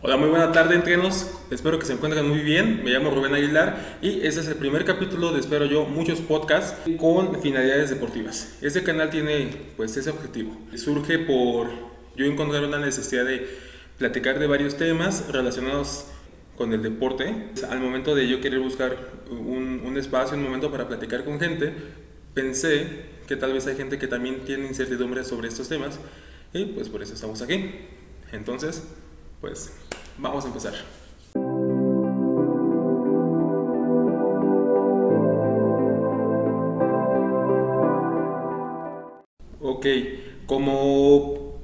Hola, muy buena tarde, entrenos. Espero que se encuentren muy bien. Me llamo Rubén Aguilar y este es el primer capítulo de, espero yo, muchos podcasts con finalidades deportivas. Este canal tiene, pues, ese objetivo. Surge por yo encontrar una necesidad de platicar de varios temas relacionados con el deporte. Al momento de yo querer buscar un, un espacio, un momento para platicar con gente, pensé que tal vez hay gente que también tiene incertidumbre sobre estos temas y pues por eso estamos aquí. Entonces, pues vamos a empezar. Ok, como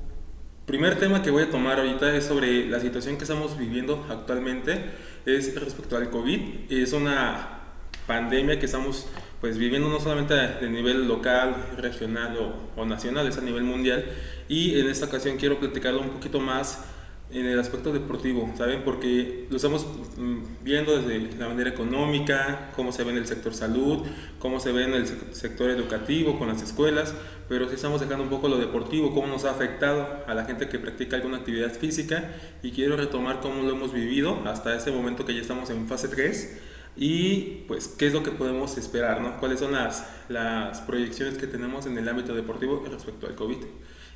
primer tema que voy a tomar ahorita es sobre la situación que estamos viviendo actualmente, es respecto al COVID. Es una pandemia que estamos pues viviendo no solamente de nivel local, regional o, nacional, es a nivel mundial. Y en esta ocasión quiero platicarlo un poquito más en el aspecto deportivo, ¿saben? Porque lo estamos mm, viendo desde la manera económica, cómo se ve en el sector salud, cómo se ve en el sector educativo, con las escuelas, pero sí estamos dejando un poco lo deportivo, cómo nos ha afectado a la gente que practica alguna actividad física y quiero retomar cómo lo hemos vivido hasta este momento que ya estamos en fase 3 y pues qué es lo que podemos esperar, ¿no? cuáles son las, las proyecciones que tenemos en el ámbito deportivo respecto al COVID.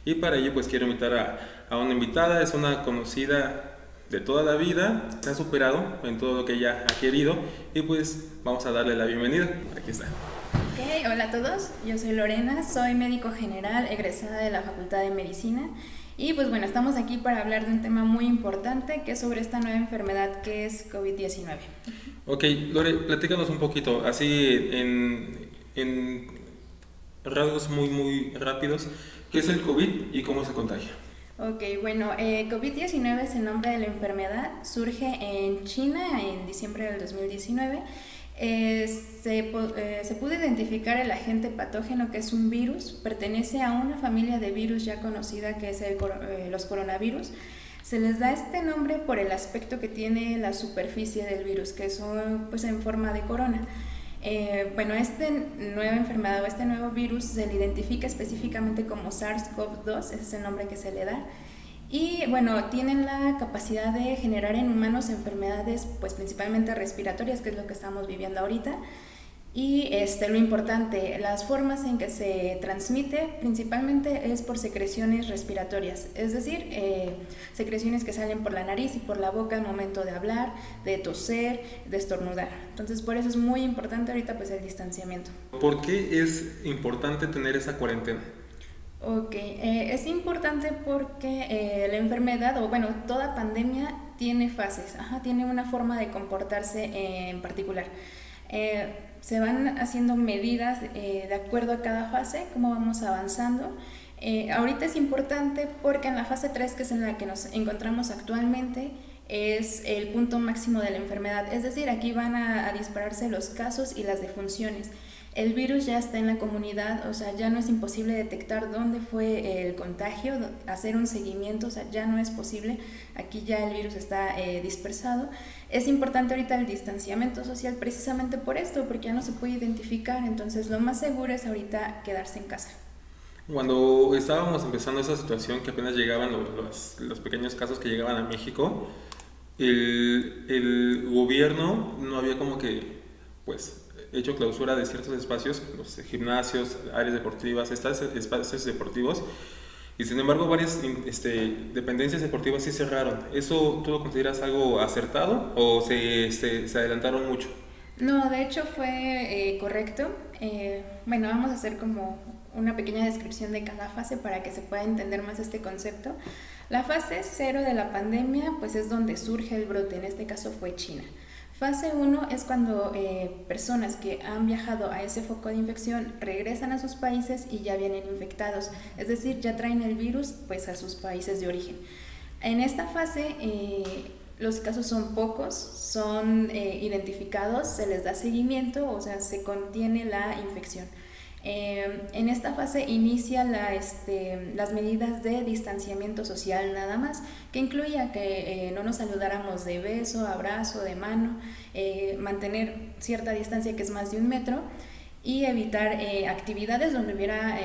Y para ello pues quiero invitar a, a una invitada, es una conocida de toda la vida, se ha superado en todo lo que ella ha querido y pues vamos a darle la bienvenida. Aquí está. Ok, hola a todos, yo soy Lorena, soy médico general egresada de la Facultad de Medicina y pues bueno, estamos aquí para hablar de un tema muy importante que es sobre esta nueva enfermedad que es COVID-19. Ok, Lore, platícanos un poquito, así en, en rasgos muy, muy rápidos, ¿qué es el COVID y cómo se contagia? Ok, bueno, eh, COVID-19 es el nombre de la enfermedad, surge en China en diciembre del 2019. Eh, se, eh, se, pudo identificar el agente patógeno que es un virus, pertenece a una familia de virus ya conocida que es el, eh, los coronavirus. Se les da este nombre por el aspecto que tiene la superficie del virus, que son pues en forma de corona. Eh, bueno, esta nueva enfermedad o este nuevo virus se le identifica específicamente como SARS-CoV-2, ese es el nombre que se le da. Y bueno, tienen la capacidad de generar en humanos enfermedades, pues principalmente respiratorias, que es lo que estamos viviendo ahorita. Y este, lo importante, las formas en que se transmite principalmente es por secreciones respiratorias, es decir, eh, secreciones que salen por la nariz y por la boca al momento de hablar, de toser, de estornudar. Entonces, por eso es muy importante ahorita pues el distanciamiento. ¿Por qué es importante tener esa cuarentena? Ok, eh, es importante porque eh, la enfermedad, o bueno, toda pandemia tiene fases, ajá, tiene una forma de comportarse en particular. Eh, se van haciendo medidas eh, de acuerdo a cada fase, cómo vamos avanzando. Eh, ahorita es importante porque en la fase 3, que es en la que nos encontramos actualmente, es el punto máximo de la enfermedad. Es decir, aquí van a, a dispararse los casos y las defunciones el virus ya está en la comunidad, o sea, ya no es imposible detectar dónde fue el contagio, hacer un seguimiento, o sea, ya no es posible, aquí ya el virus está eh, dispersado. Es importante ahorita el distanciamiento social precisamente por esto, porque ya no se puede identificar, entonces lo más seguro es ahorita quedarse en casa. Cuando estábamos empezando esa situación, que apenas llegaban los, pequeños casos que llegaban a México, el, el gobierno no había como que, pues, hecho clausura de ciertos espacios, los gimnasios, áreas deportivas, espacios deportivos, y sin embargo varias este, dependencias deportivas sí cerraron. ¿Eso tú lo consideras algo acertado o se, se, se adelantaron mucho? No, de hecho fue eh, correcto. Eh, bueno, vamos a hacer como una pequeña descripción de cada fase para que se pueda entender más este concepto. La fase cero de la pandemia pues es donde surge el brote, en este caso fue China. Fase 1 es cuando eh, personas que han viajado a ese foco de infección regresan a sus países y ya vienen infectados, es decir, ya traen el virus pues a sus países de origen. En esta fase eh, los casos son pocos, son eh, identificados, se les da seguimiento, o sea, se contiene la infección. Em, en esta fase inicia la, este, las medidas de distanciamiento social nada más, que incluía que eh, no nos saludáramos de beso, abrazo, de mano, eh, mantener cierta distancia que es más de un metro. y evitar eh, actividades donde hubiera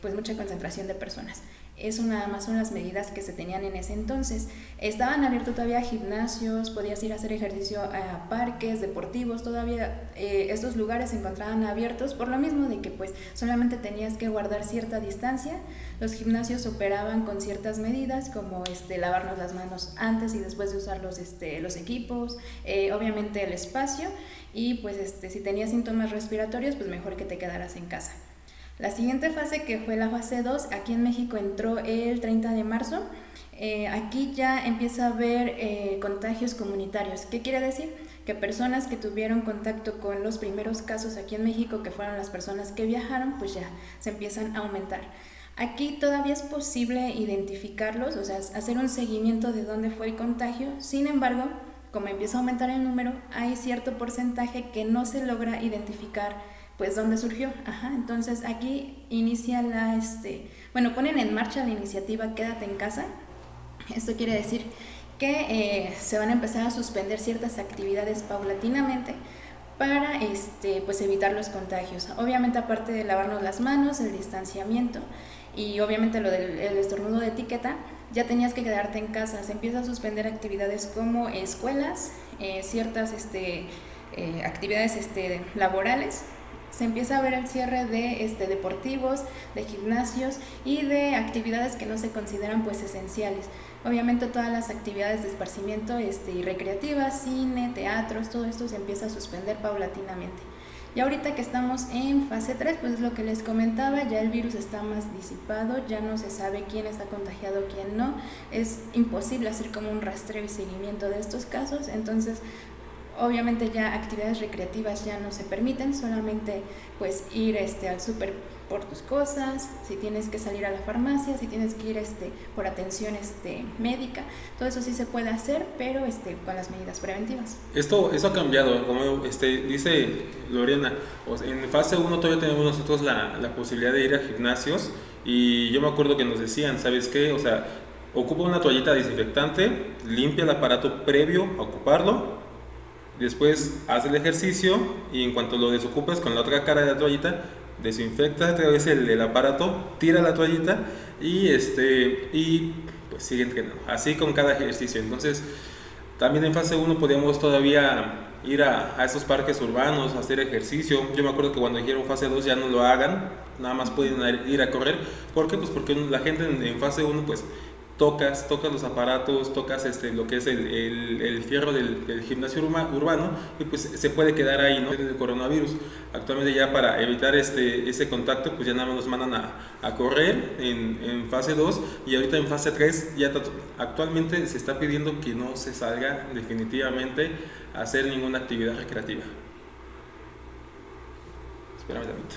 pues mucha concentración de personas. Eso nada más son las medidas que se tenían en ese entonces. Estaban abiertos todavía gimnasios, podías ir a hacer ejercicio a parques deportivos, todavía eh, estos lugares se encontraban abiertos por lo mismo de que pues solamente tenías que guardar cierta distancia. Los gimnasios operaban con ciertas medidas como este, lavarnos las manos antes y después de usar los, este, los equipos, eh, obviamente el espacio y pues este, si tenías síntomas respiratorios pues mejor que te quedaras en casa. La siguiente fase, que fue la fase 2, aquí en México entró el 30 de marzo. Eh, aquí ya empieza a haber eh, contagios comunitarios. ¿Qué quiere decir? Que personas que tuvieron contacto con los primeros casos aquí en México, que fueron las personas que viajaron, pues ya se empiezan a aumentar. Aquí todavía es posible identificarlos, o sea, hacer un seguimiento de dónde fue el contagio. Sin embargo, como empieza a aumentar el número, hay cierto porcentaje que no se logra identificar pues dónde surgió. Ajá, entonces aquí inicia la, este, bueno, ponen en marcha la iniciativa Quédate en casa. Esto quiere decir que eh, se van a empezar a suspender ciertas actividades paulatinamente para este, pues evitar los contagios. Obviamente aparte de lavarnos las manos, el distanciamiento y obviamente lo del estornudo de etiqueta, ya tenías que quedarte en casa. Se empieza a suspender actividades como escuelas, eh, ciertas este, eh, actividades este, laborales se empieza a ver el cierre de este, deportivos, de gimnasios y de actividades que no se consideran pues esenciales. Obviamente todas las actividades de esparcimiento este, y recreativas, cine, teatros, todo esto se empieza a suspender paulatinamente. Y ahorita que estamos en fase 3, pues es lo que les comentaba, ya el virus está más disipado, ya no se sabe quién está contagiado, quién no. Es imposible hacer como un rastreo y seguimiento de estos casos, entonces Obviamente ya actividades recreativas ya no se permiten, solamente pues ir este, al súper por tus cosas, si tienes que salir a la farmacia, si tienes que ir este, por atención este, médica, todo eso sí se puede hacer, pero este, con las medidas preventivas. Esto, eso ha cambiado, como este, dice Lorena, en fase 1 todavía tenemos nosotros la, la posibilidad de ir a gimnasios y yo me acuerdo que nos decían, ¿sabes qué? O sea, ocupa una toallita desinfectante, limpia el aparato previo a ocuparlo Después haz el ejercicio y en cuanto lo desocupes con la otra cara de la toallita, desinfecta otra vez el, aparato, tira la toallita y, este, y pues sigue entrenando. Así con cada ejercicio. Entonces, también en fase 1 podíamos todavía ir a, a esos parques urbanos, hacer ejercicio. Yo me acuerdo que cuando dijeron fase 2 ya no lo hagan, nada más pueden ir a correr. ¿Por qué? Pues porque la gente en, en fase 1 pues tocas, tocas los aparatos, tocas este, lo que es el, el, fierro del, gimnasio urbano y pues se puede quedar ahí, ¿no? El coronavirus. Actualmente ya para evitar este, ese contacto, pues ya nada más nos mandan a, a correr en, en, fase 2 y ahorita en fase 3 ya actualmente se está pidiendo que no se salga definitivamente a hacer ninguna actividad recreativa. Espérame momento.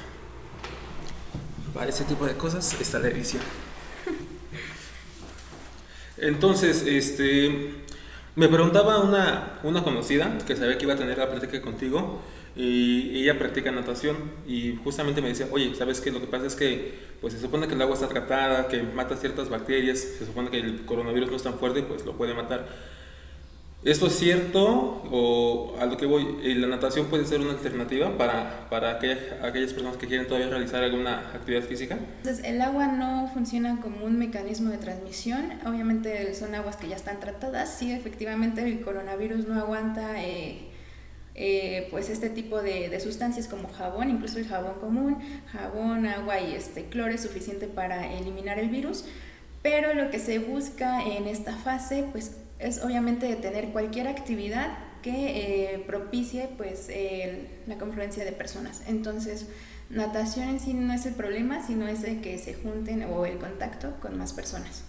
Para ese tipo de cosas está la. Entonces, este, me preguntaba una, una conocida que sabía que iba a tener la práctica contigo y ella practica natación y justamente me decía, oye, ¿sabes qué? Lo que pasa es que pues se supone que el agua está tratada, que mata ciertas bacterias, se supone que el coronavirus no es tan fuerte, pues lo puede matar ¿Esto es cierto o a que voy, la natación puede ser una alternativa para, para aquellas, aquellas personas que quieren todavía realizar alguna actividad física? Entonces, el agua no funciona como un mecanismo de transmisión, obviamente son aguas que ya están tratadas, sí, efectivamente el coronavirus no aguanta eh, eh, pues este tipo de, de, sustancias como jabón, incluso el jabón común, jabón, agua y este cloro es suficiente para eliminar el virus, pero lo que se busca en esta fase, pues es obviamente detener cualquier actividad que eh, propicie pues la confluencia de personas. Entonces, natación en sí no es el problema, sino es el que se junten o el contacto con más personas.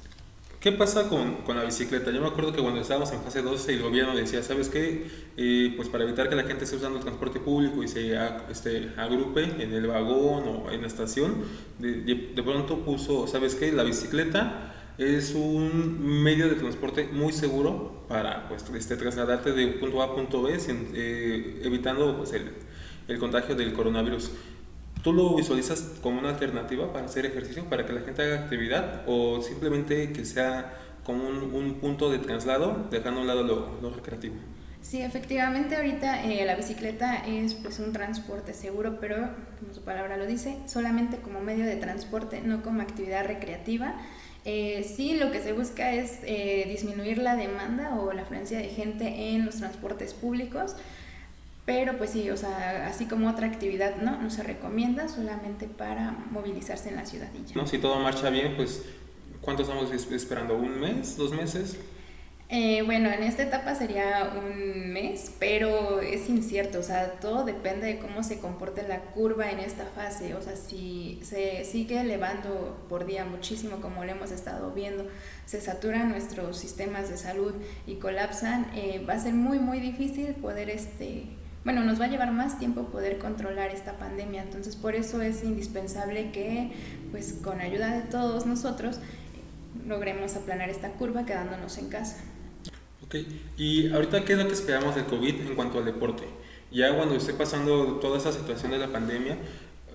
¿Qué pasa con, con, la bicicleta? Yo me acuerdo que cuando estábamos en fase 12 el gobierno decía, ¿sabes qué? Eh, pues para evitar que la gente esté usando el transporte público y se este, agrupe en el vagón o en la estación, de, de pronto puso, ¿sabes qué? La bicicleta es un medio de transporte muy seguro para pues, este, trasladarte de punto A a punto B, eh, evitando pues, el, el, contagio del coronavirus. ¿Tú lo visualizas como una alternativa para hacer ejercicio, para que la gente haga actividad o simplemente que sea como un, un punto de traslado, dejando a un lado lo, lo recreativo? Sí, efectivamente ahorita eh, la bicicleta es pues un transporte seguro, pero como su palabra lo dice, solamente como medio de transporte, no como actividad recreativa. Eh, sí, lo que se busca es eh, disminuir la demanda o la afluencia de gente en los transportes públicos, pero pues sí, o sea, así como otra actividad, ¿no? No se recomienda solamente para movilizarse en la ciudad No, si todo marcha bien, pues ¿cuánto estamos esperando? ¿Un mes? ¿Dos meses? Eh, bueno, en esta etapa sería un mes, pero es incierto, o sea, todo depende de cómo se comporte la curva en esta fase, o sea, si se sigue elevando por día muchísimo como lo hemos estado viendo, se saturan nuestros sistemas de salud y colapsan, eh, va a ser muy, muy difícil poder, este, bueno, nos va a llevar más tiempo poder controlar esta pandemia, entonces por eso es indispensable que, pues, con ayuda de todos nosotros, logremos aplanar esta curva quedándonos en casa. Y ahorita, ¿qué es lo que esperamos del COVID en cuanto al deporte? Ya cuando esté pasando toda esa situación de la pandemia,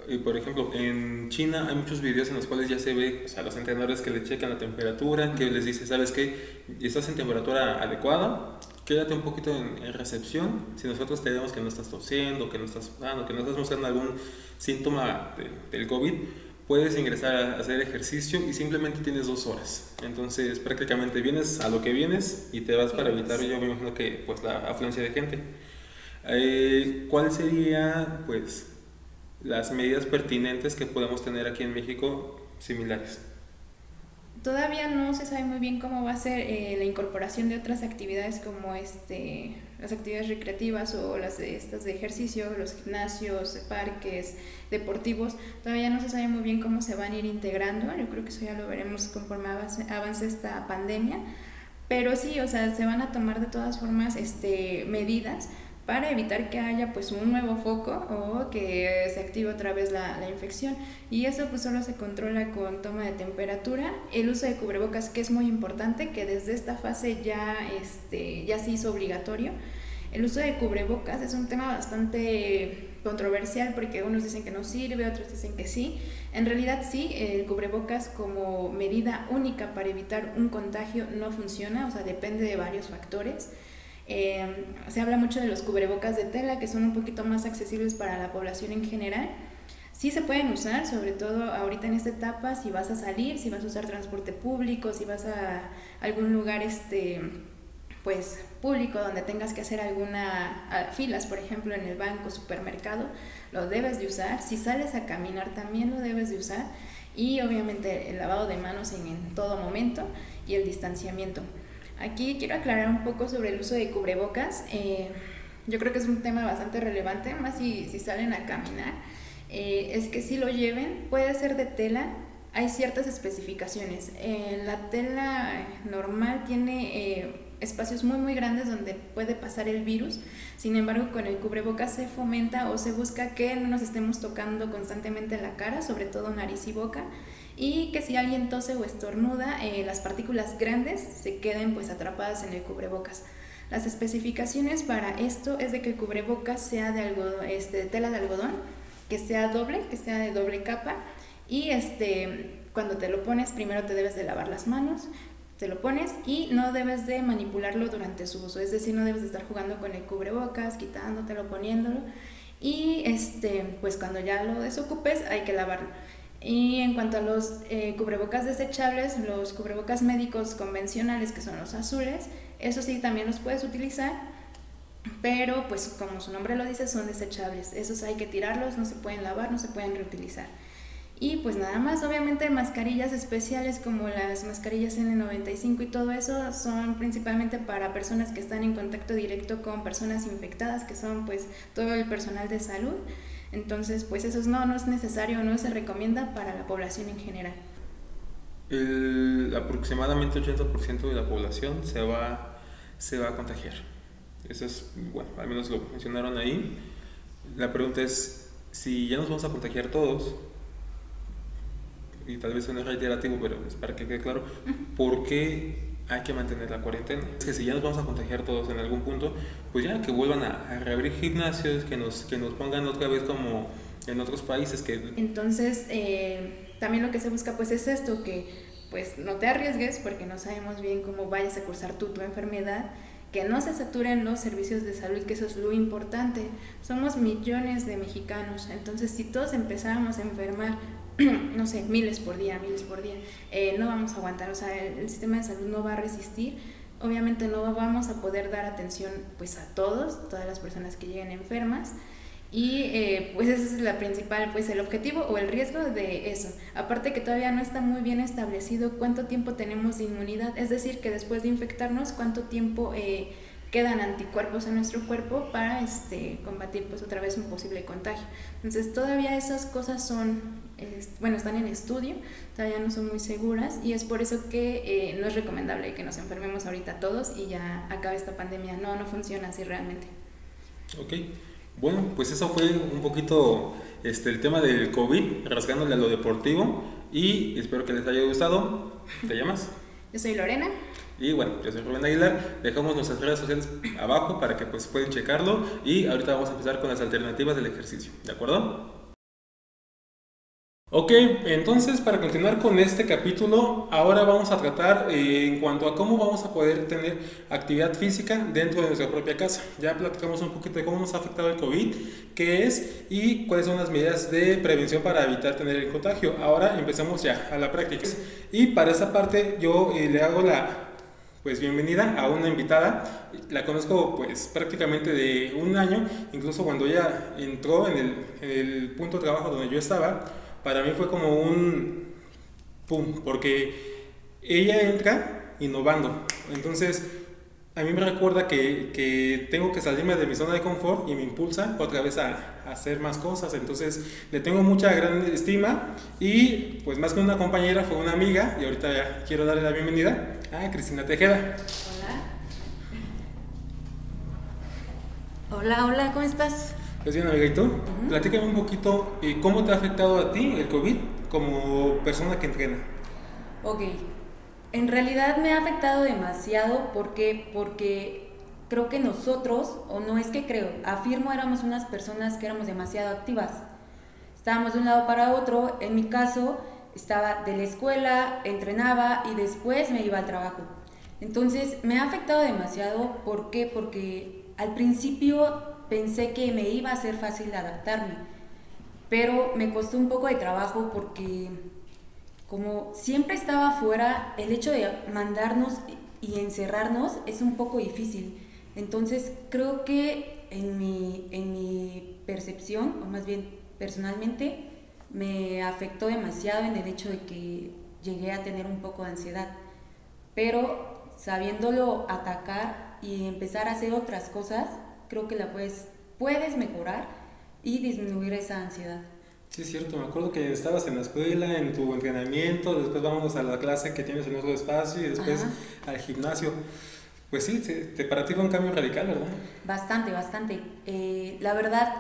y eh, por ejemplo, en China hay muchos videos en los cuales ya se ve a los entrenadores que le checan la temperatura, que les dice, ¿sabes qué? Estás en temperatura adecuada, quédate un poquito en, recepción. Si nosotros te que no estás tosiendo, que no estás sudando, que no estás mostrando algún síntoma del COVID, puedes ingresar a hacer ejercicio y simplemente tienes dos horas. Entonces prácticamente vienes a lo que vienes y te vas para evitar, yo me imagino que pues la afluencia de gente. Eh, ¿Cuál sería pues las medidas pertinentes que podemos tener aquí en México similares? Todavía no se sabe muy bien cómo va a ser eh, la incorporación de otras actividades como este, las actividades recreativas o las de, estas de ejercicio, los gimnasios, parques, deportivos. Todavía no se sabe muy bien cómo se van a ir integrando. Yo creo que eso ya lo veremos conforme avance, esta pandemia. Pero sí, o sea, se van a tomar de todas formas este, medidas para evitar que haya pues un nuevo foco o que se active otra vez la, la, infección. Y eso pues solo se controla con toma de temperatura, el uso de cubrebocas que es muy importante, que desde esta fase ya, este, ya se hizo obligatorio. El uso de cubrebocas es un tema bastante controversial porque unos dicen que no sirve, otros dicen que sí. En realidad sí, el cubrebocas como medida única para evitar un contagio no funciona, o sea, depende de varios factores. Em, se habla mucho de los cubrebocas de tela, que son un poquito más accesibles para la población en general. Sí se pueden usar, sobre todo ahorita en esta etapa, si vas a salir, si vas a usar transporte público, si vas a algún lugar este, pues, público donde tengas que hacer alguna filas, por ejemplo, en el banco, supermercado, lo debes de usar. Si sales a caminar también lo debes de usar. Y obviamente el lavado de manos en todo momento y el distanciamiento. Aquí quiero aclarar un poco sobre el uso de cubrebocas. Eh, yo creo que es un tema bastante relevante, más si, si salen a caminar. Eh, es que si lo lleven, puede ser de tela, hay ciertas especificaciones. Eh, la tela normal tiene espacios muy muy grandes donde puede pasar el virus, sin embargo con el cubrebocas se fomenta o se busca que no nos estemos tocando constantemente la cara, sobre todo nariz y boca, y que si alguien tose o estornuda, eh, las partículas grandes se queden pues atrapadas en el cubrebocas. Las especificaciones para esto es de que el cubrebocas sea de, este, tela de algodón, que sea doble, que sea de doble capa y este, cuando te lo pones primero te debes de lavar las manos, te lo pones y no debes de manipularlo durante su uso, es decir, no debes de estar jugando con el cubrebocas, quitándotelo, poniéndolo y este, pues cuando ya lo desocupes hay que lavarlo. Y en cuanto a los eh, cubrebocas desechables, los cubrebocas médicos convencionales, que son los azules, eso sí también los puedes utilizar, pero pues como su nombre lo dice, son desechables. Esos hay que tirarlos, no se pueden lavar, no se pueden reutilizar. Y pues nada más, obviamente mascarillas especiales como las mascarillas N95 y todo eso son principalmente para personas que están en contacto directo con personas infectadas, que son pues todo el personal de salud. Entonces, pues eso no, no es necesario, no se recomienda para la población en general. El, aproximadamente 80% de la población se va, se va a contagiar. Eso es, bueno, al menos lo mencionaron ahí. La pregunta es, si ya nos vamos a contagiar todos, y tal vez suene reiterativo, pero es para que quede claro, ¿por qué hay que mantener la cuarentena. Es que si ya nos vamos a contagiar todos en algún punto, pues ya que vuelvan a, reabrir gimnasios, que nos, que nos pongan otra vez como en otros países. que Entonces, eh, también lo que se busca pues es esto, que pues no te arriesgues porque no sabemos bien cómo vayas a cursar tú tu enfermedad que no se saturen los servicios de salud, que eso es lo importante. Somos millones de mexicanos, entonces si todos empezáramos a enfermar, no sé, miles por día, miles por día, eh, no vamos a aguantar, o sea, el, sistema de salud no va a resistir. Obviamente no vamos a poder dar atención pues a todos, todas las personas que lleguen enfermas. Y eh, pues ese es la principal, pues el objetivo o el riesgo de eso. Aparte que todavía no está muy bien establecido cuánto tiempo tenemos de inmunidad, es decir, que después de infectarnos, cuánto tiempo eh, quedan anticuerpos en nuestro cuerpo para este, combatir pues otra vez un posible contagio. Entonces todavía esas cosas son, bueno, están en estudio, todavía no son muy seguras y es por eso que eh, no es recomendable que nos enfermemos ahorita todos y ya acabe esta pandemia. No, no funciona así realmente. Ok. Bueno, pues eso fue un poquito este, el tema del COVID, rasgándole a lo deportivo y espero que les haya gustado. ¿Te llamas? Yo soy Lorena. Y bueno, yo soy Rubén Aguilar. Dejamos nuestras redes sociales abajo para que pues pueden checarlo y ahorita vamos a empezar con las alternativas del ejercicio. ¿De acuerdo? Ok, entonces para continuar con este capítulo, ahora vamos a tratar eh, en cuanto a cómo vamos a poder tener actividad física dentro de nuestra propia casa. Ya platicamos un poquito de cómo nos ha afectado el COVID, qué es y cuáles son las medidas de prevención para evitar tener el contagio. Ahora empezamos ya a la práctica. Y para esa parte yo eh, le hago la pues bienvenida a una invitada. La conozco pues prácticamente de un año, incluso cuando ella entró en el, en el punto de trabajo donde yo estaba para mí fue como un pum, porque ella entra innovando. Entonces, a mí me recuerda que, tengo que salirme de mi zona de confort y me impulsa otra vez a, hacer más cosas. Entonces, le tengo mucha gran estima y pues más que una compañera fue una amiga y ahorita ya quiero darle la bienvenida a Cristina Tejeda. Hola. Hola, hola, ¿cómo estás? Pues bien, amiga, ¿y tú? Platícame un poquito eh, cómo te ha afectado a ti el COVID como persona que entrena. Ok, en realidad me ha afectado demasiado porque, porque creo que nosotros, o no es que creo, afirmo éramos unas personas que éramos demasiado activas. Estábamos de un lado para otro, en mi caso estaba de la escuela, entrenaba y después me iba al trabajo. Entonces me ha afectado demasiado, ¿por qué? Porque al principio pensé que me iba a ser fácil adaptarme, pero me costó un poco de trabajo porque como siempre estaba afuera, el hecho de mandarnos y encerrarnos es un poco difícil. Entonces creo que en mi, en mi percepción, o más bien personalmente, me afectó demasiado en el hecho de que llegué a tener un poco de ansiedad. Pero sabiéndolo atacar y empezar a hacer otras cosas, creo que la puedes, puedes mejorar y disminuir esa ansiedad. Sí, es cierto, me acuerdo que estabas en la escuela, en tu entrenamiento, después vamos a la clase que tienes en otro espacio y después al gimnasio. Pues sí, te, para ti fue un cambio radical, ¿verdad? Bastante, bastante. Eh, la verdad,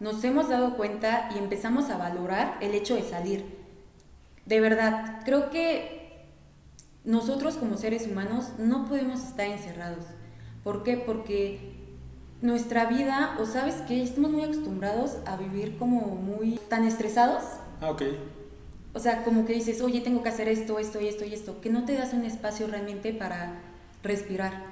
nos hemos dado cuenta y empezamos a valorar el hecho de salir. De verdad, creo que nosotros como seres humanos no podemos estar encerrados. ¿Por qué? Porque nuestra vida, o sabes que estamos muy acostumbrados a vivir como muy tan estresados. Ah, ok. O sea, como que dices, oye, tengo que hacer esto, esto y esto y esto, que no te das un espacio realmente para respirar.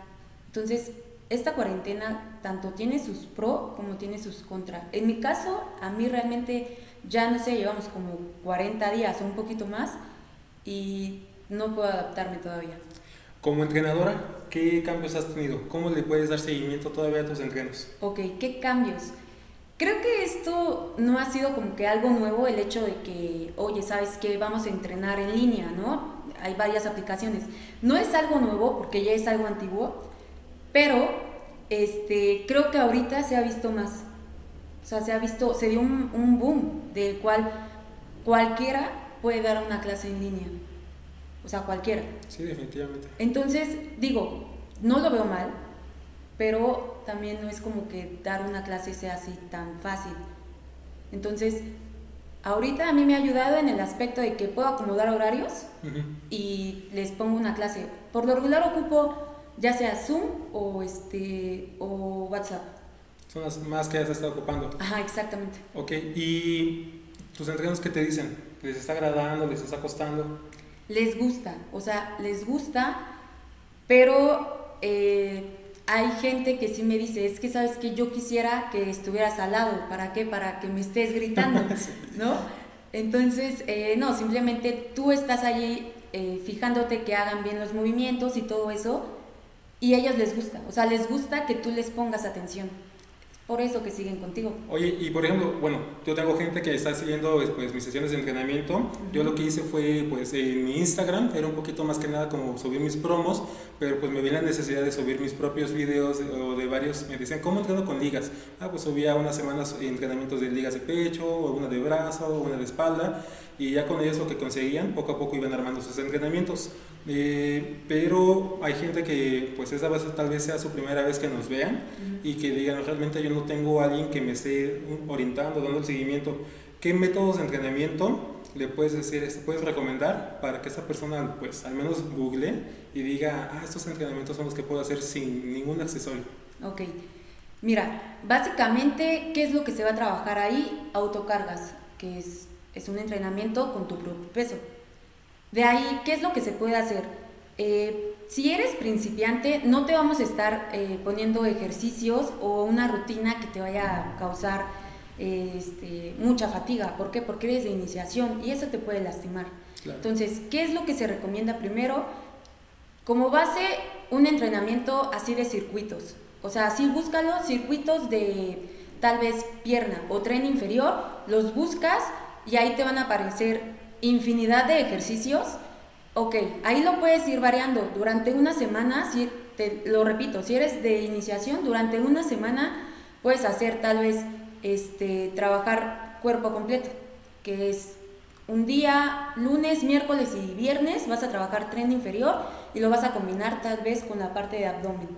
Entonces, esta cuarentena tanto tiene sus pro como tiene sus contra. En mi caso, a mí realmente ya no sé, llevamos como 40 días o un poquito más y no puedo adaptarme todavía. Como entrenadora, ¿qué cambios has tenido? ¿Cómo le puedes dar seguimiento todavía a tus entrenos? Ok, ¿qué cambios? Creo que esto no ha sido como que algo nuevo, el hecho de que, oye, ¿sabes qué? Vamos a entrenar en línea, ¿no? Hay varias aplicaciones. No es algo nuevo porque ya es algo antiguo, pero este, creo que ahorita se ha visto más. O sea, se ha visto, se dio un, un boom del cual cualquiera puede dar una clase en línea o sea, cualquiera. Sí, definitivamente. Entonces, digo, no lo veo mal, pero también no es como que dar una clase sea así tan fácil. Entonces, ahorita a mí me ha ayudado en el aspecto de que puedo acomodar horarios y les pongo una clase. Por lo regular ocupo ya sea Zoom o, este, o WhatsApp. Son las más que has estado ocupando. Ajá, exactamente. Ok, ¿y tus entrenos qué te dicen? ¿Les está agradando? ¿Les está costando? Les gusta, o sea, les gusta, pero eh, hay gente que sí me dice, es que sabes que yo quisiera que estuvieras al lado, ¿para qué? Para que me estés gritando, ¿no? Entonces, eh, no, simplemente tú estás allí eh, fijándote que hagan bien los movimientos y todo eso, y a ellos les gusta, o sea, les gusta que tú les pongas atención por eso que siguen contigo. Oye, y por ejemplo, bueno, yo tengo gente que está siguiendo pues, mis sesiones de entrenamiento. Yo lo que hice fue, pues, en mi Instagram, era un poquito más que nada como subir mis promos, pero pues me vi la necesidad de subir mis propios videos o de varios, me decían, ¿cómo entreno con ligas? Ah, pues subía unas semanas entrenamientos de ligas de pecho, o una de brazo, una de espalda, y ya con ellos lo que conseguían, poco a poco iban armando sus entrenamientos. Eh, pero hay gente que pues esa vez tal vez sea su primera vez que nos vean y que digan realmente yo no tengo a alguien que me esté orientando, dando el seguimiento. ¿Qué métodos de entrenamiento le puedes decir, este, puedes recomendar para que esa persona pues al menos google y diga, ah, estos entrenamientos son los que puedo hacer sin ningún accesorio? Ok. Mira, básicamente, ¿qué es lo que se va a trabajar ahí? Autocargas, que es, es un entrenamiento con tu propio peso. De ahí, ¿qué es lo que se puede hacer? Eh, si eres principiante, no te vamos a estar eh, poniendo ejercicios o una rutina que te vaya a causar este, mucha fatiga. ¿Por qué? Porque eres de iniciación y eso te puede lastimar. Entonces, ¿qué es lo que se recomienda primero? Como base, un entrenamiento así de circuitos. O sea, así búscalo, circuitos de tal vez pierna o tren inferior, los buscas y ahí te van a aparecer infinidad de ejercicios, ok, ahí lo puedes ir variando. Durante una semana, si te lo repito, si eres de iniciación, durante una semana puedes hacer tal vez este, trabajar cuerpo completo, que es un día, lunes, miércoles y viernes, vas a trabajar tren inferior y lo vas a combinar tal vez con la parte de abdomen.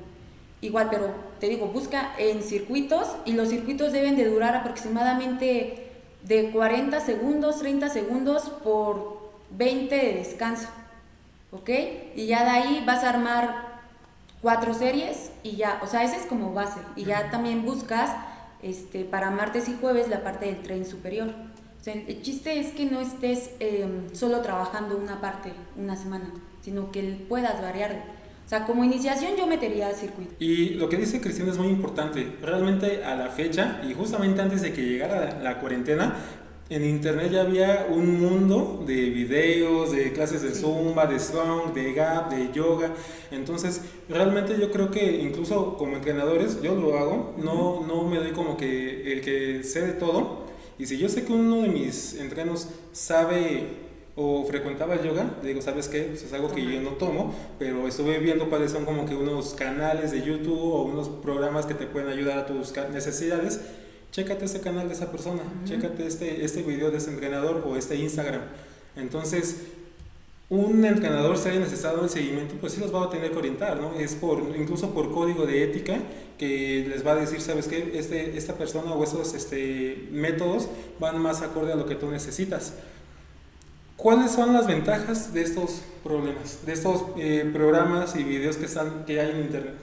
Igual, pero te digo, busca en circuitos y los circuitos deben de durar aproximadamente de 40 segundos, 30 segundos por 20 de descanso. ¿Ok? Y ya de ahí vas a armar cuatro series y ya, o sea, ese es como base. Y ya también buscas este, para martes y jueves la parte del tren superior. O sea, el chiste es que no estés em, solo trabajando una parte una semana, sino que puedas variar o sea, como iniciación yo metería circuito. Y lo que dice Cristina es muy importante. Realmente a la fecha, y justamente antes de que llegara la cuarentena, en internet ya había un mundo de videos, de clases de zumba, de song, de gap, de yoga. Entonces, realmente yo creo que incluso como entrenadores, yo lo hago, no, no me doy como que el que sé de todo. Y si yo sé que uno de mis entrenos sabe o frecuentaba yoga, digo, ¿sabes qué? Pues es algo que yo no tomo, pero estuve viendo cuáles son como que unos canales de YouTube o unos programas que te pueden ayudar a tus necesidades. Chécate este canal de esa persona, chécate este, este video de ese entrenador o este Instagram. Entonces, un entrenador, si haya necesitado el seguimiento, pues sí los va a tener que orientar, ¿no? Es por, incluso por código de ética que les va a decir, ¿sabes qué? Este, esta persona o esos este, métodos van más acorde a lo que tú necesitas. ¿Cuáles son las ventajas de estos problemas, de estos eh, programas y videos que, están, que hay en Internet?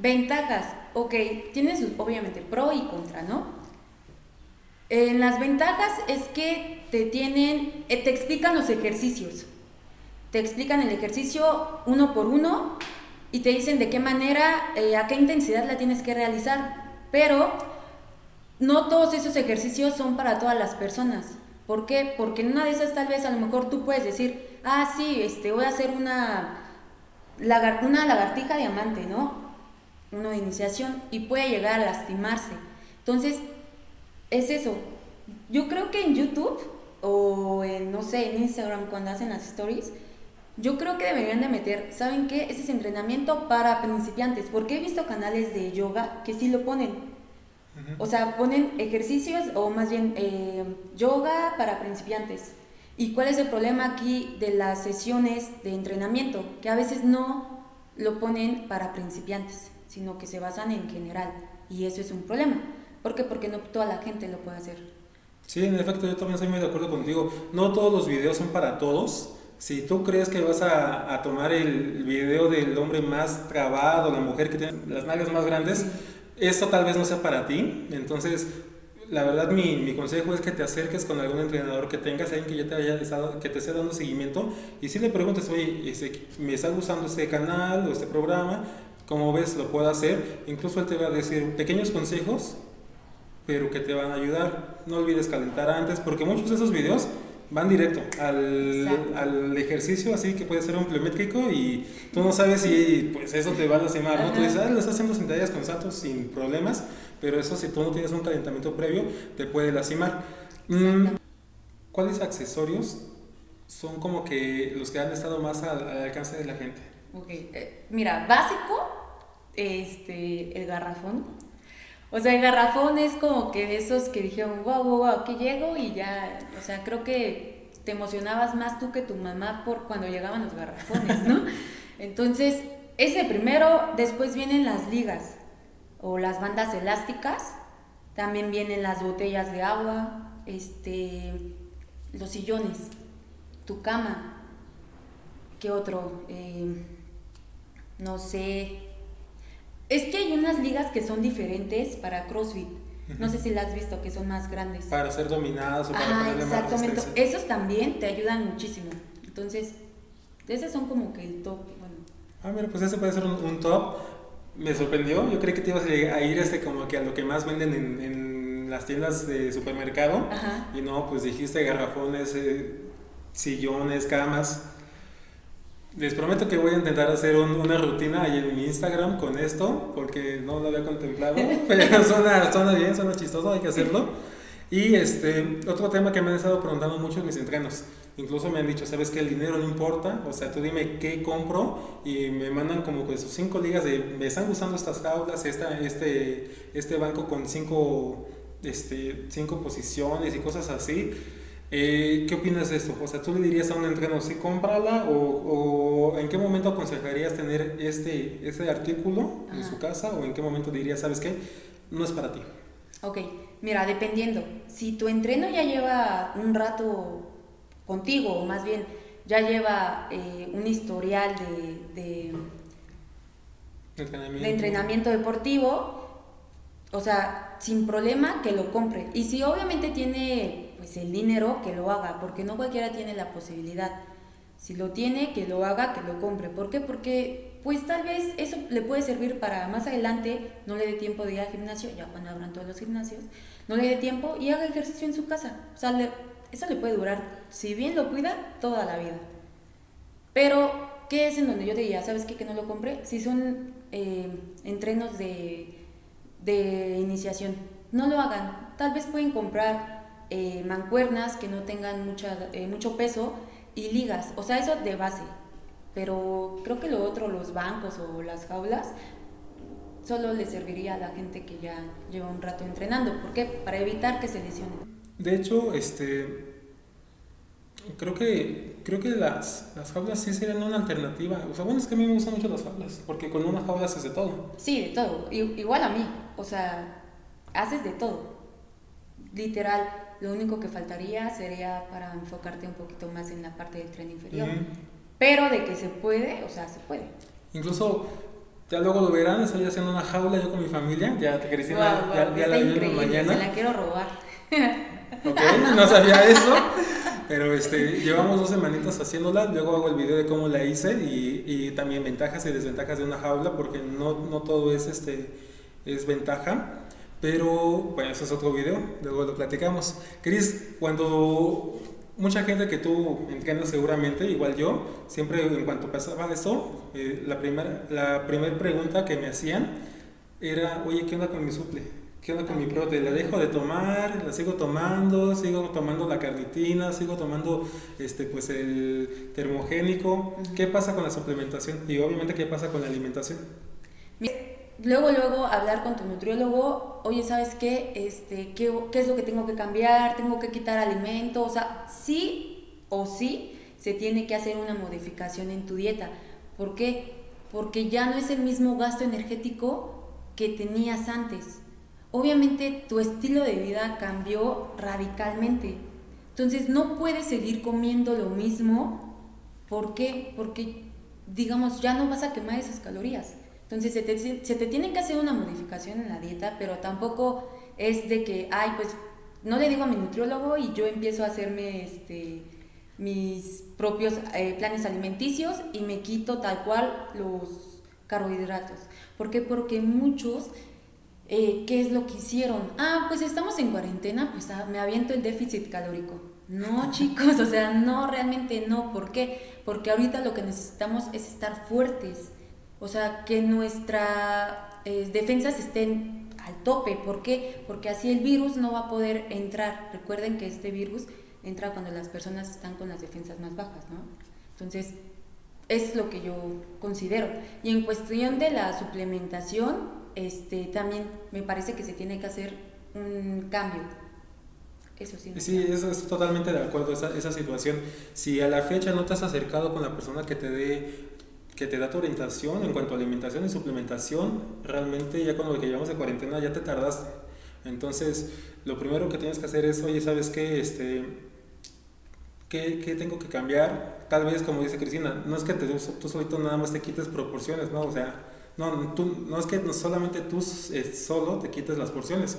Ventajas, ok, tienes obviamente pro y contra, ¿no? En las ventajas es que te tienen, eh, te explican los ejercicios, te explican el ejercicio uno por uno y te dicen de qué manera, eh, a qué intensidad la tienes que realizar, pero no todos esos ejercicios son para todas las personas. ¿Por qué? Porque en una de esas tal vez a lo mejor tú puedes decir, ah, sí, este, voy a hacer una, una lagartija diamante, ¿no? Una iniciación y puede llegar a lastimarse. Entonces, es eso. Yo creo que en YouTube o en, no sé, en Instagram cuando hacen las stories, yo creo que deberían de meter, ¿saben qué? Ese es entrenamiento para principiantes, porque he visto canales de yoga que sí lo ponen. O sea, ponen ejercicios o más bien eh, yoga para principiantes. ¿Y cuál es el problema aquí de las sesiones de entrenamiento? Que a veces no lo ponen para principiantes, sino que se basan en general. Y eso es un problema. ¿Por qué? Porque no toda la gente lo puede hacer. Sí, en efecto, yo también estoy muy de acuerdo contigo. No todos los videos son para todos. Si tú crees que vas a, a tomar el video del hombre más trabado, la mujer que tiene las nalgas más grandes, esto tal vez no sea para ti, entonces la verdad mi, mi, consejo es que te acerques con algún entrenador que tengas, alguien que ya te haya estado, que te esté dando seguimiento y si le preguntes, oye, este, me está gustando este canal o este programa, como ves lo puedo hacer, incluso él te va a decir pequeños consejos, pero que te van a ayudar. No olvides calentar antes, porque muchos de esos videos van directo al, al, ejercicio, así que puede ser un pliométrico y tú no sabes si pues eso te va a lastimar, ¿no? Tú dices, ah, lo estás haciendo sentadillas con saltos sin problemas, pero eso si tú no tienes un calentamiento previo, te puede lastimar. Mm, ¿Cuáles accesorios son como que los que han estado más al, alcance de la gente? Ok, eh, mira, básico, este, el garrafón. O sea, el garrafón es como que de esos que dijeron, wow, wow, wow, que llego y ya, o sea, creo que te emocionabas más tú que tu mamá por cuando llegaban los garrafones, ¿no? Entonces, ese primero, después vienen las ligas o las bandas elásticas, también vienen las botellas de agua, este, los sillones, tu cama, ¿qué otro? Eh, no sé, es que hay unas ligas que son diferentes para CrossFit. No sé si las has visto, que son más grandes. Para ser dominadas o para Ah, exactamente. Esos también te ayudan muchísimo. Entonces, esos son como que el top. Bueno. Ah, mira, pues ese puede ser un, top. Me sorprendió. Yo creí que te ibas a ir este como que a lo que más venden en, en las tiendas de supermercado. Ajá. Y no, pues dijiste garrafones, eh, sillones, camas. Les prometo que voy a intentar hacer una rutina ahí en mi Instagram con esto, porque no lo había contemplado, pero suena, suena bien, suena chistoso, hay que hacerlo. Y este, otro tema que me han estado preguntando mucho en mis entrenos. Incluso me han dicho, ¿sabes que el dinero no importa? O sea, tú dime qué compro y me mandan como que sus cinco ligas de, me están gustando estas jaulas, esta, este, este banco con cinco, este, cinco posiciones y cosas así. Eh, ¿Qué opinas de esto? O sea, ¿tú le dirías a un entreno, sí, cómprala o, o en qué momento aconsejarías tener este, este artículo en su casa o en qué momento dirías, sabes qué, no es para ti? Ok, mira, dependiendo. Si tu entreno ya lleva un rato contigo, o más bien ya lleva eh, un historial de, de entrenamiento deportivo, o sea, sin problema que lo compre. Y si obviamente tiene pues el dinero que lo haga, porque no cualquiera tiene la posibilidad. Si lo tiene, que lo haga, que lo compre. ¿Por qué? Porque pues tal vez eso le puede servir para más adelante, no le dé tiempo de ir al gimnasio, ya cuando abran todos los gimnasios, no le dé tiempo y haga ejercicio en su casa. O sea, eso le puede durar, si bien lo cuida, toda la vida. Pero, ¿qué es en donde yo diría, sabes qué, que no lo compre? Si son eh, entrenos de, de iniciación, no lo hagan. Tal vez pueden comprar eh, mancuernas que no tengan mucha, eh, mucho peso y ligas, o sea, eso de base. Pero creo que lo otro, los bancos o las jaulas, solo le serviría a la gente que ya lleva un rato entrenando. ¿Por qué? Para evitar que se lesionen. De hecho, este, creo que creo que las, las jaulas sí serían una alternativa. O sea, bueno, es que a mí me gustan mucho las jaulas, porque con una jaula haces de todo. Sí, de todo. Igual a mí. O sea, haces de todo. Literal lo único que faltaría sería para enfocarte un poquito más en la parte del tren inferior. Pero de que se puede, o sea, se puede. Incluso ya luego lo verán, estoy haciendo una jaula yo con mi familia, ya te Cristina, ya, ya, la vi mañana. Se la quiero robar. Ok, no sabía eso, pero este, llevamos dos semanitas haciéndola, luego hago el video de cómo la hice y, y también ventajas y desventajas de una jaula, porque no, no todo es, este, es ventaja. Pero, bueno, eso es otro video, luego lo platicamos. Cris, cuando mucha gente que tú entiendes seguramente, igual yo, siempre en cuanto pasaba eso, eh, la primera la primer pregunta que me hacían era, oye, ¿qué onda con mi suple? ¿Qué onda con mi prote? ¿La dejo de tomar? ¿La sigo tomando? ¿Sigo tomando la carnitina? ¿Sigo tomando este, pues, el termogénico? ¿Qué pasa con la suplementación? Y obviamente, ¿qué pasa con la alimentación? Luego, luego hablar con tu nutriólogo, oye, ¿sabes qué? Este, ¿qué, ¿Qué es lo que tengo que cambiar? ¿Tengo que quitar alimento? O sea, sí o sí se tiene que hacer una modificación en tu dieta. ¿Por qué? Porque ya no es el mismo gasto energético que tenías antes. Obviamente tu estilo de vida cambió radicalmente. Entonces no puedes seguir comiendo lo mismo. ¿Por qué? Porque, digamos, ya no vas a quemar esas calorías. Entonces se te, se te tiene que hacer una modificación en la dieta, pero tampoco es de que, ay, pues no le digo a mi nutriólogo y yo empiezo a hacerme este, mis propios eh, planes alimenticios y me quito tal cual los, carbohidratos. ¿Por qué? Porque muchos, eh, ¿qué es lo que hicieron? Ah, pues estamos en cuarentena, pues ah, me aviento el déficit calórico. No, chicos, o sea, no, realmente no. ¿Por qué? Porque ahorita lo que necesitamos es estar fuertes. O sea, que nuestras eh, defensas estén al tope. ¿Por qué? Porque así el virus no va a poder entrar. Recuerden que este virus entra cuando las personas están con las defensas más bajas, ¿no? Entonces, es lo que yo considero. Y en cuestión de la suplementación, este, también me parece que se tiene que hacer un cambio. Eso sí. Sí, eso es totalmente de acuerdo, esa, esa situación. Si a la fecha no te has acercado con la persona que te dé que te da tu orientación en cuanto a alimentación y suplementación, realmente ya cuando llevamos de cuarentena ya te tardaste. Entonces, lo primero que tienes que hacer es, oye, ¿sabes qué? Este, ¿qué, qué tengo que cambiar? Tal vez, como dice Cristina, no es que te, tú solito nada más te quites proporciones, ¿no? O sea, no, tú, no es que solamente tú eh, solo te quites las porciones.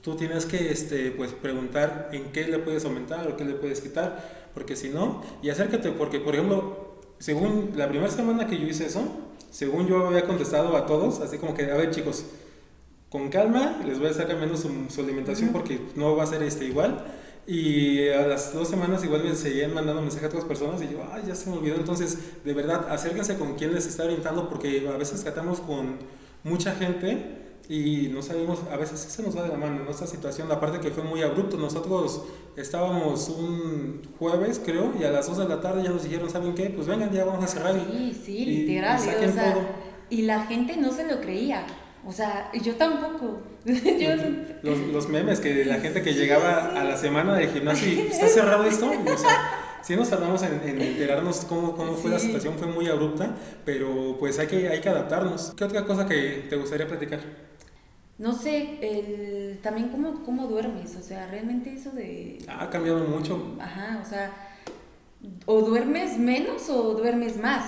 Tú tienes que este, pues, preguntar en qué le puedes aumentar o qué le puedes quitar, porque si no, y acércate, porque por ejemplo, según la primera semana que yo hice eso, según yo había contestado a todos, así como que, a ver chicos, con calma, les voy a estar cambiando su, su alimentación porque no va a ser este igual y a las dos semanas igual me seguían mandando mensajes a otras personas y yo, ay, ya se me olvidó. Entonces, de verdad, acérquense con quien les está orientando porque a veces tratamos con mucha gente y no sabemos, a veces sí se nos va de la mano en esta situación, la parte que fue muy abrupto. Nosotros estábamos un jueves, creo, y a las 2 de la tarde ya nos dijeron, ¿saben qué? Pues vengan, ya vamos a cerrar. Sí, sí, literal. Y, y la gente no se lo creía. O sea, yo tampoco. Los, los, memes que la gente que llegaba a la semana del gimnasio y está cerrado esto. O sea, sí nos tardamos en, enterarnos cómo, cómo fue la situación, fue muy abrupta, pero pues hay que, hay que adaptarnos. ¿Qué otra cosa que te gustaría platicar? No sé, el, también cómo, cómo duermes, o sea, realmente eso de... Ha cambiado mucho. Ajá, o sea, o duermes menos o duermes más.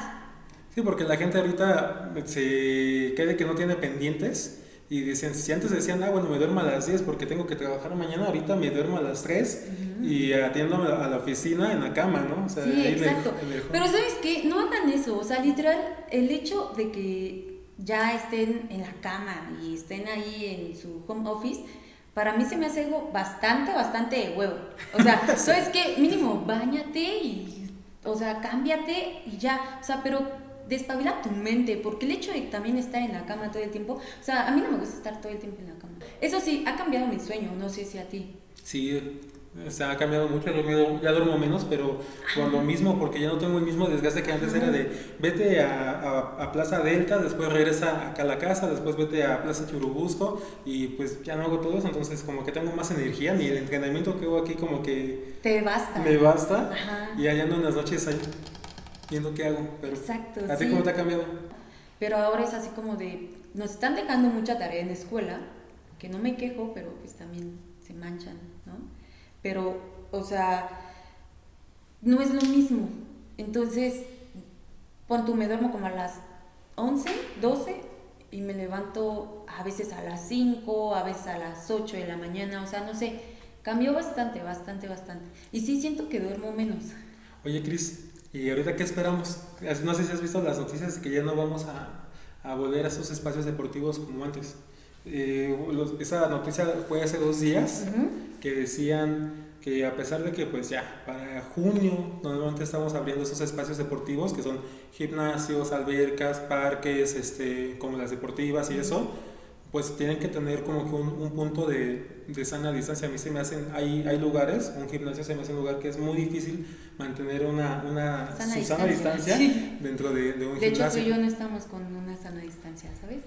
Sí, porque la gente ahorita se cree que no tiene pendientes y dicen, si antes decían, ah, bueno, me duermo a las 10 porque tengo que trabajar mañana, ahorita me duermo a las 3 y atiendo a la oficina en la cama, ¿no? sí, exacto. Pero ¿sabes qué? No hagan eso, o sea, literal, el hecho de que ya estén en la cama y estén ahí en su home office, para mí se me hace algo bastante, bastante huevo. O sea, ¿sabes qué? Mínimo, bañate y, o sea, cámbiate y ya. O sea, pero despabila tu mente, porque el hecho de también estar en la cama todo el tiempo, o sea, a mí no me gusta estar todo el tiempo en la cama. Eso sí, ha cambiado mi sueño, no sé si a ti. Sí, o sea, ha cambiado mucho, ya duermo menos, pero por lo mismo, porque ya no tengo el mismo desgaste que antes era de vete a, a, Plaza Delta, después regresa acá a la casa, después vete a Plaza Churubusco y pues ya no hago todo eso, entonces como que tengo más energía, ni el entrenamiento que hago aquí como que... Te basta. Me basta y allá ando en las noches ahí viendo qué hago. Pero, Exacto. ¿A ti cómo te ha cambiado? Pero ahora es así como de, nos están dejando mucha tarea en la escuela, que no me quejo, pero pues también se manchan. Pero, o sea, no es lo mismo. Entonces, cuando me duermo como a las 11, 12 y me levanto a veces a las 5, a veces a las 8 de la mañana, o sea, no sé, cambió bastante, bastante, bastante. Y sí siento que duermo menos. Oye, Cris, ¿Y ahorita qué esperamos? No sé si has visto las noticias de que ya no vamos a, a volver a esos espacios deportivos como antes. Eh, esa noticia fue hace dos días que decían que a pesar de que pues ya para junio normalmente estamos abriendo esos espacios deportivos que son gimnasios, albercas, parques, este, como las deportivas y eso, pues tienen que tener como que un, punto de, de, sana distancia. A mí se me hacen, hay, hay lugares, un gimnasio se me hace un lugar que es muy difícil mantener una, una sana distancia, dentro de, de un de gimnasio. De hecho, tú y yo no estamos con una sana distancia, ¿sabes?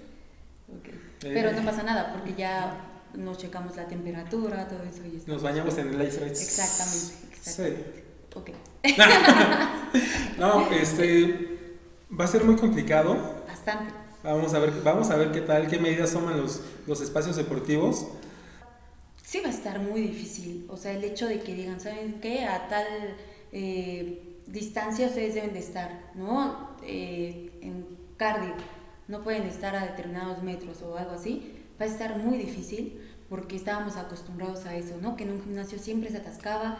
Pero no pasa nada, porque ya nos checamos la temperatura, todo eso. Y nos bañamos en el ice Exactamente, exactamente. Sí. Ok. no, este, va a ser muy complicado. Bastante Vamos a ver, vamos a ver qué tal, qué medidas toman los, los espacios deportivos. Sí va a estar muy difícil, o sea, el hecho de que digan, ¿saben qué? A tal eh, distancia ustedes deben de estar, ¿no? Eh, en cardio, no pueden estar a determinados metros o algo así, va a estar muy difícil porque estábamos acostumbrados a eso, ¿no? Que en un gimnasio siempre se atascaba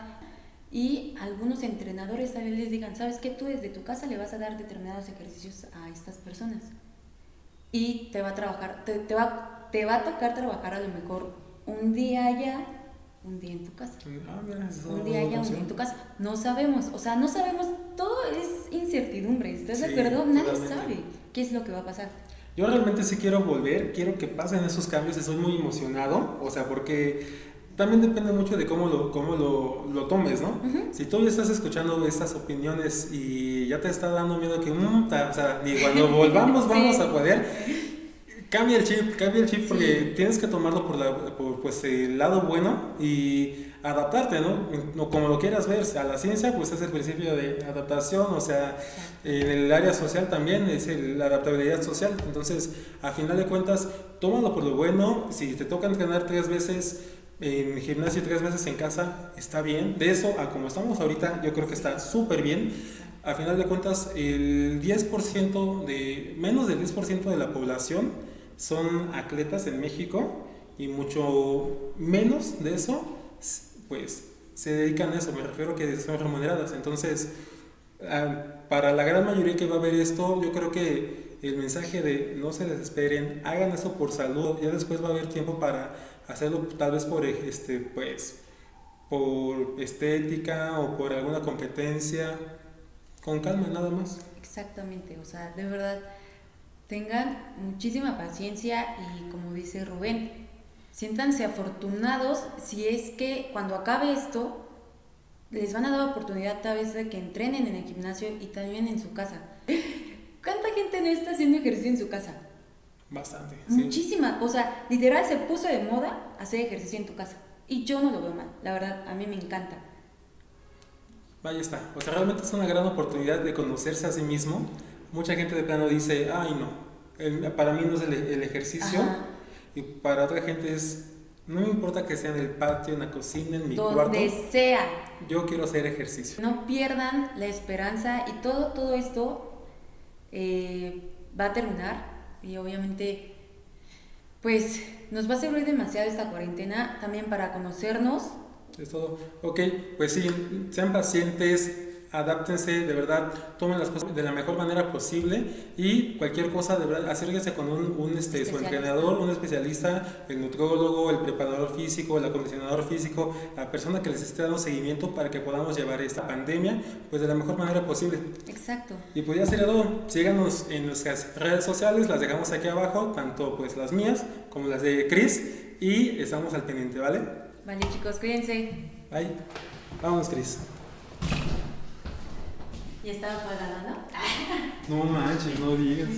y algunos entrenadores también les digan, ¿sabes qué? Tú desde tu casa le vas a dar determinados ejercicios a estas personas y te va a trabajar, te, te va, te va a tocar trabajar a lo mejor un día allá, un día en tu casa. Ah, mira, Un día allá, un día en tu casa. No sabemos, o sea, no sabemos, todo es incertidumbre, ¿estás de Sí, acuerdo? Nadie totalmente. sabe qué es lo que va a pasar. Yo realmente sí quiero volver, quiero que pasen esos cambios, estoy muy emocionado, o sea, porque también depende mucho de cómo lo, cómo lo, lo tomes, ¿no? Si tú ya estás escuchando estas opiniones y ya te está dando miedo que, mm, ta- o sea, ni cuando volvamos Sí. vamos a poder, cambia el chip, cambia el chip Sí. porque tienes que tomarlo por, la, por pues, el lado bueno y adaptarte, ¿no? No, Como lo quieras ver, a la ciencia pues es el principio de adaptación, o sea, en el área social también es el- la adaptabilidad social. Entonces, a final de cuentas, tómalo por lo bueno. Si te toca entrenar tres veces en gimnasio y tres veces en casa, está bien. De eso a como estamos ahorita, yo creo que está súper bien. A final de cuentas, el 10% de, menos del 10% de la población son atletas en México y mucho menos de eso, pues se dedican a eso. Me refiero a que son remuneradas. Entonces, Ah, para la gran mayoría que va a ver esto, yo creo que el mensaje de no se desesperen, hagan eso por salud, ya después va a haber tiempo para hacerlo tal vez por este pues por estética o por alguna competencia, con calma nada más. Exactamente, o sea, de verdad, tengan muchísima paciencia y como dice Rubén, siéntanse afortunados si es que cuando acabe esto les van a dar oportunidad tal vez de que entrenen en el gimnasio y también en su casa. ¿Cuánta gente no está haciendo ejercicio en su casa? Bastante. sí. Muchísima, o sea, literal se puso de moda hacer ejercicio en tu casa. Y yo no lo veo mal, la verdad, a mí me encanta. Vaya está. O sea, realmente es una gran oportunidad de conocerse a sí mismo. Mucha gente de plano dice, ay no, el- para mí no es el, el ejercicio. Ajá. Y para otra gente es, no me importa que sea en el patio, en la cocina, en mi Donde cuarto, sea. yo quiero hacer ejercicio. No pierdan la esperanza y todo, todo esto eh, va a terminar y obviamente pues nos va a servir demasiado esta cuarentena también para conocernos. Es todo. Ok, pues sí, sean pacientes, adáptense, de verdad, tomen las cosas de la mejor manera posible y cualquier cosa, de verdad, acérquense con un, un, este, su entrenador, un especialista, el nutrólogo, el preparador físico, el acondicionador físico, la persona que les esté dando seguimiento para que podamos llevar esta pandemia pues de la mejor manera posible. Exacto. Y pues ya sería todo. Síganos en nuestras redes sociales, las dejamos aquí abajo, tanto pues las mías como las de Chris y estamos al pendiente, ¿vale? Vale chicos, cuídense. Bye. Vámonos, Chris. Ya estaba apagada, ¿no? No manches, no digas.